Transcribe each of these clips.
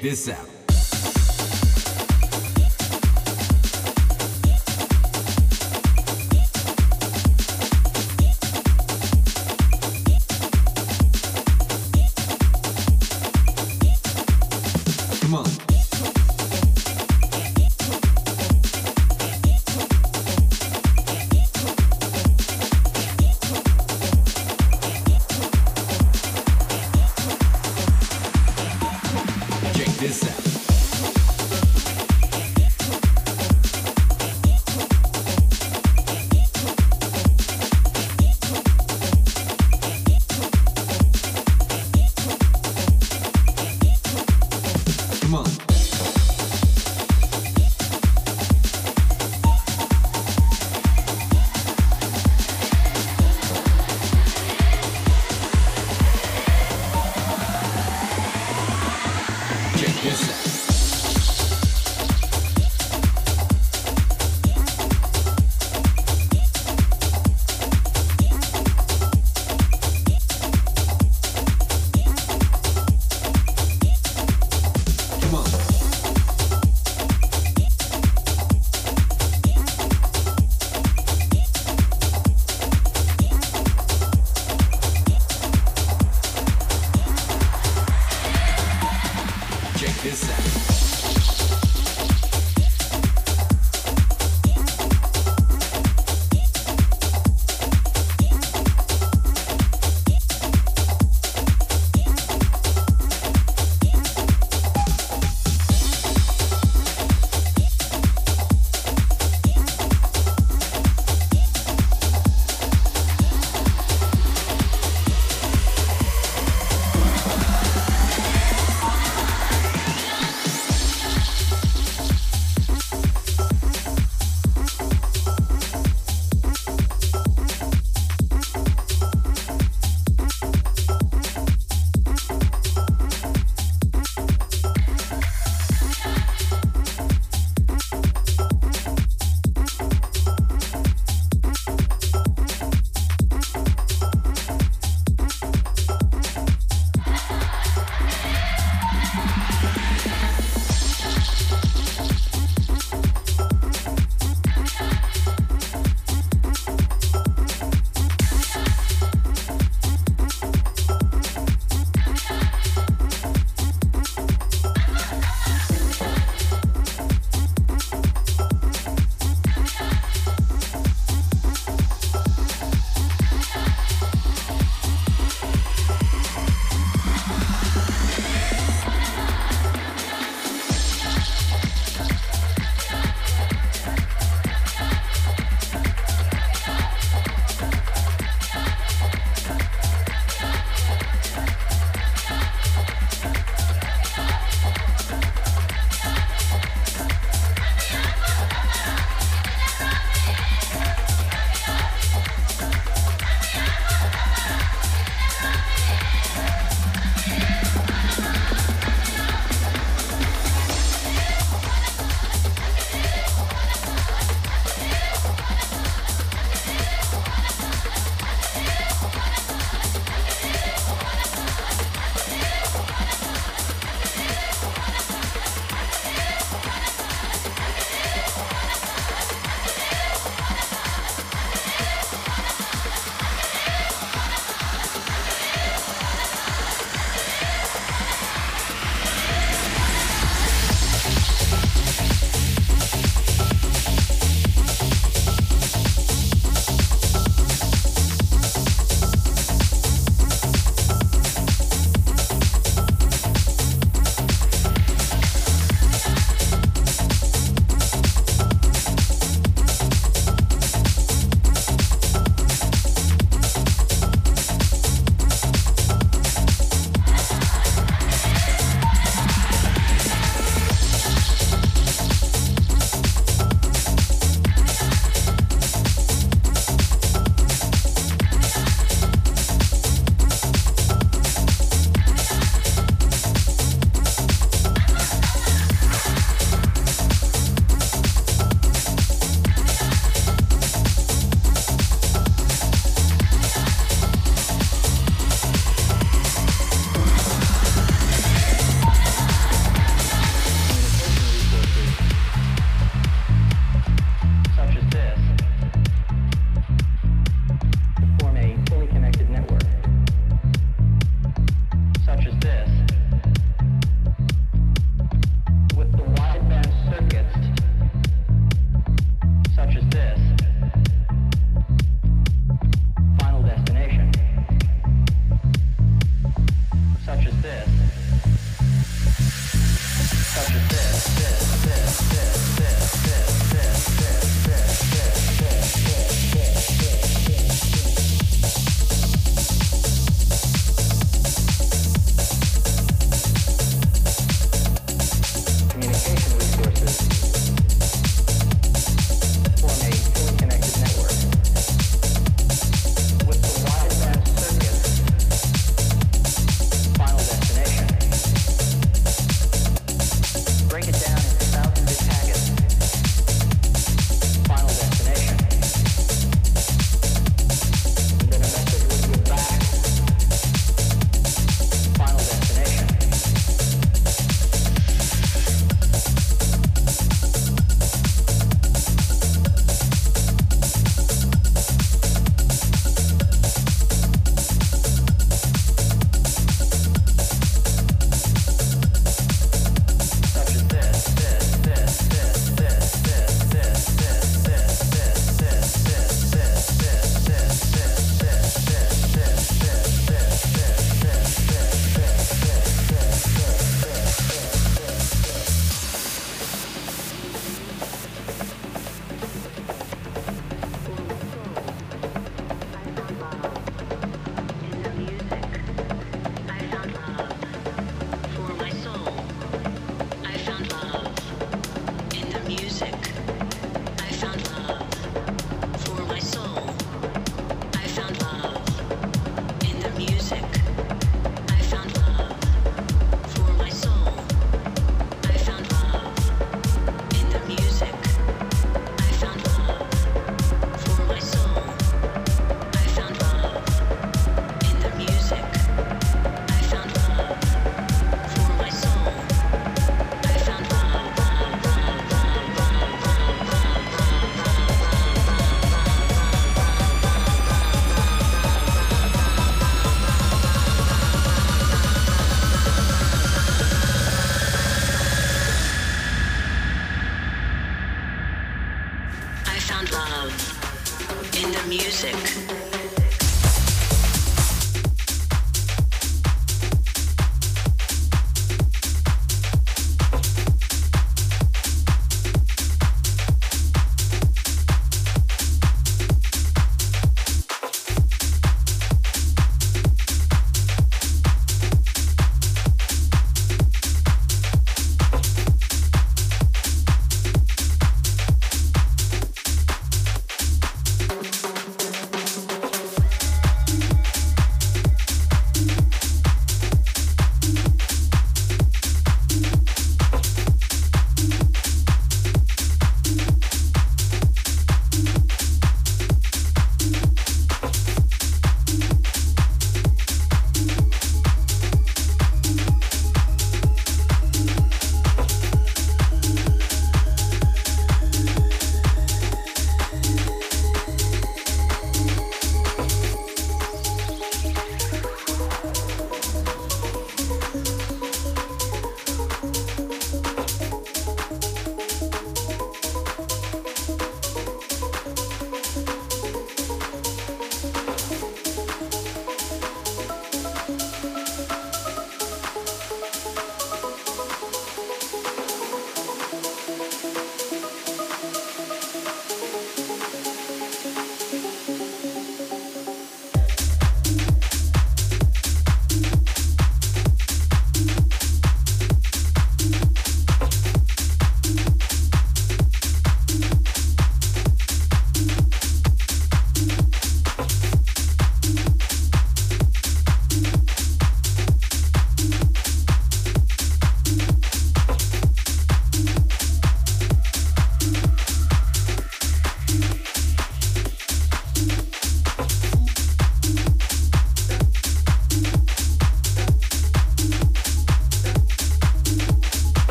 Check this out.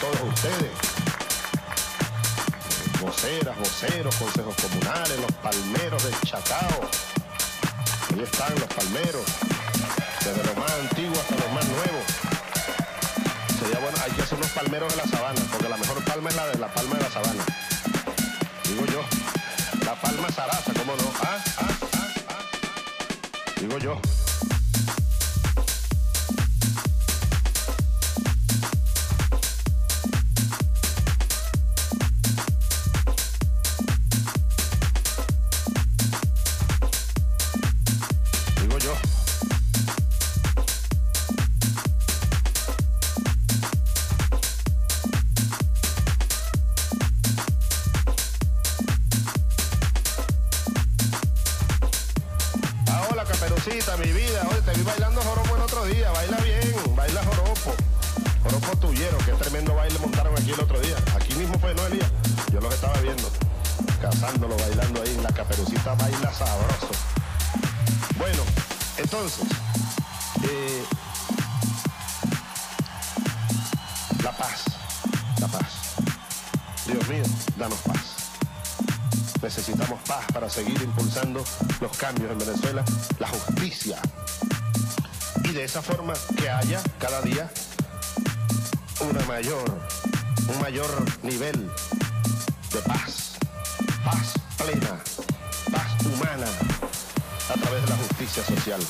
todos ustedes, voceras, voceros, consejos comunales, los palmeros del Chacao. Ahí están los palmeros, desde los más antiguos hasta los más nuevos. Sería bueno, hay que hacer unos palmeros de la sabana, porque la mejor palma es la de la palma de la sabana. Digo yo, la palma zaraza, ¿cómo no? ¿Ah? ah, ah, ah Digo yo. impulsando los cambios en Venezuela, la justicia. Y de esa forma que haya cada día una mayor, un mayor nivel de paz, paz plena, paz humana a través de la justicia social.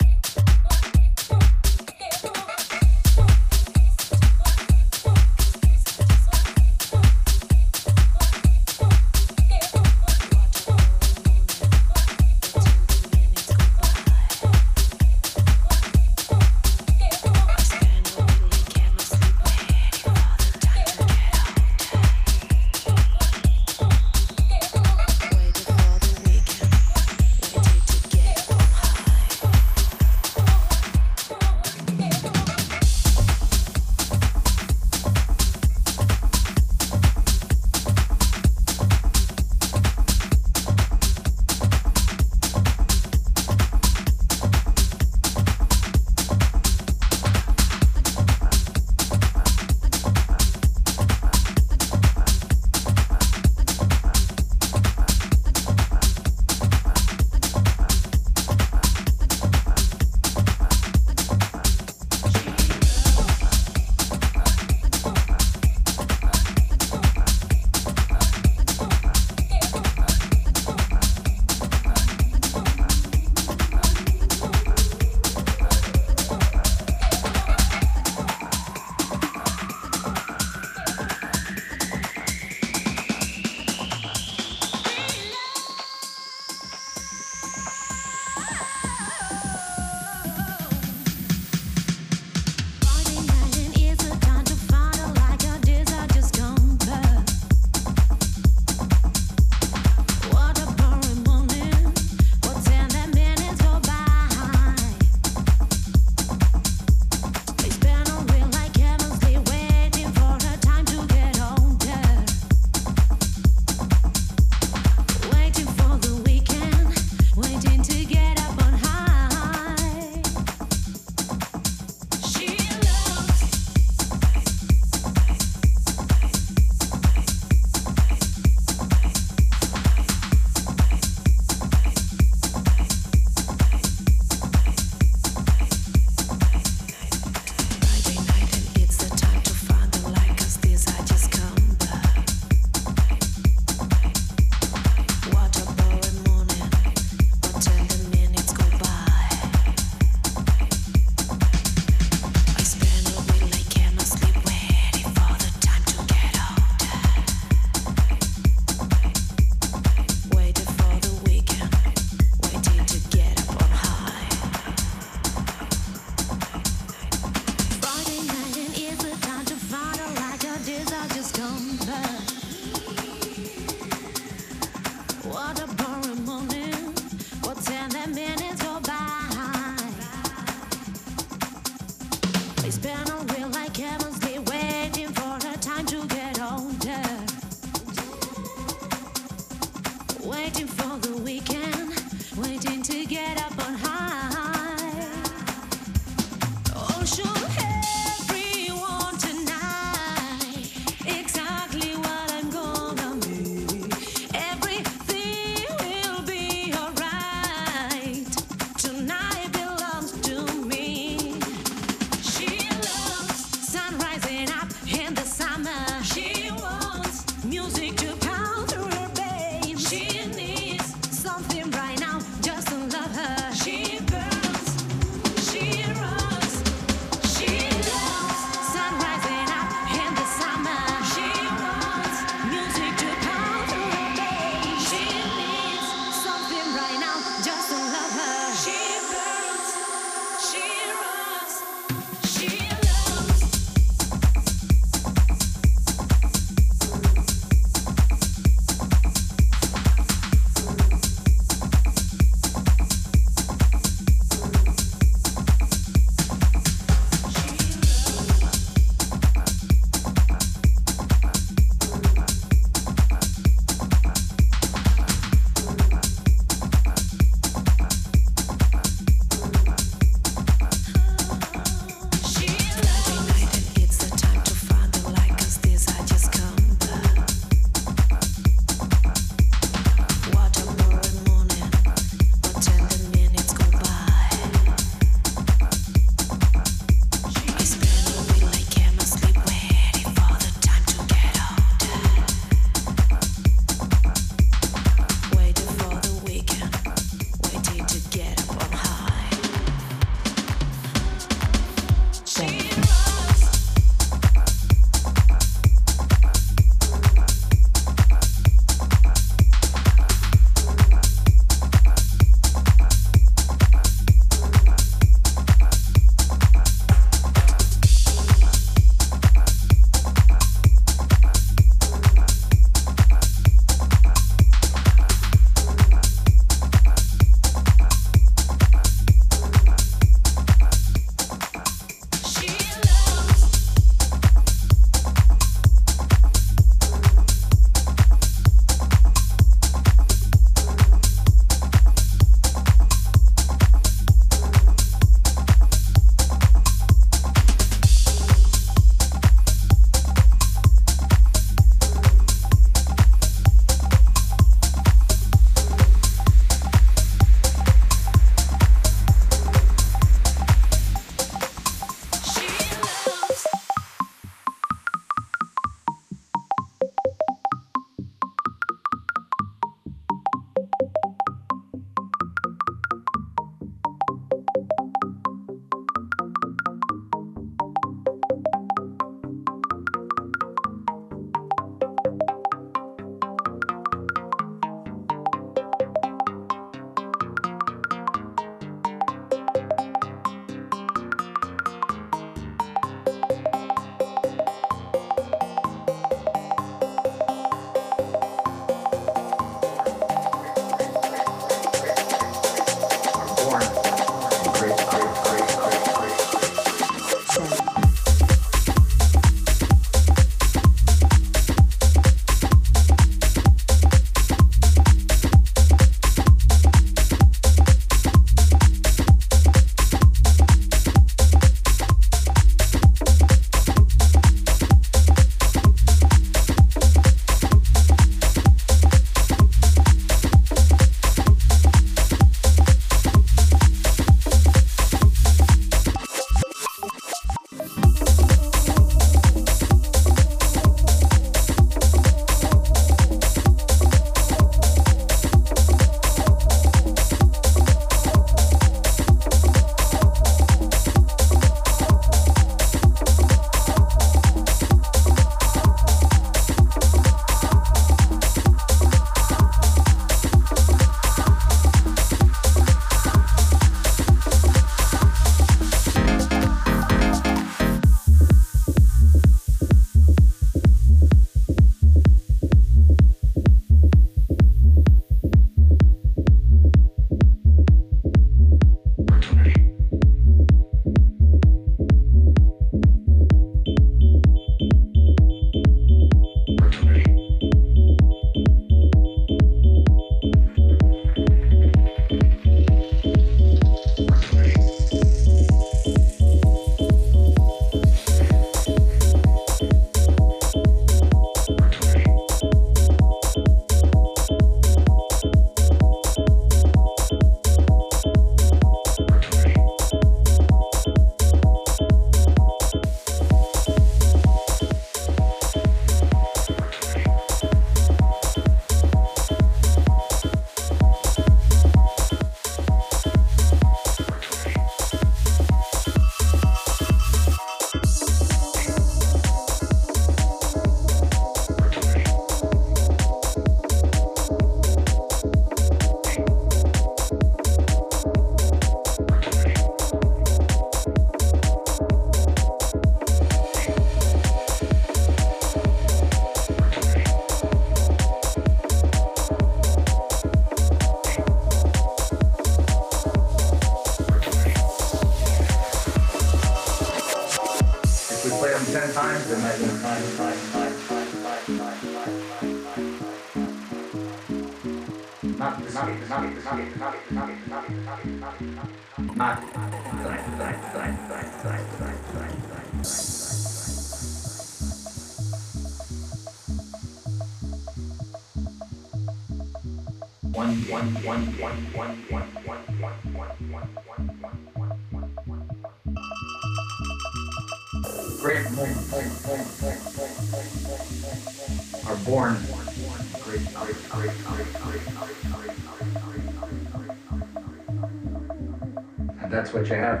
What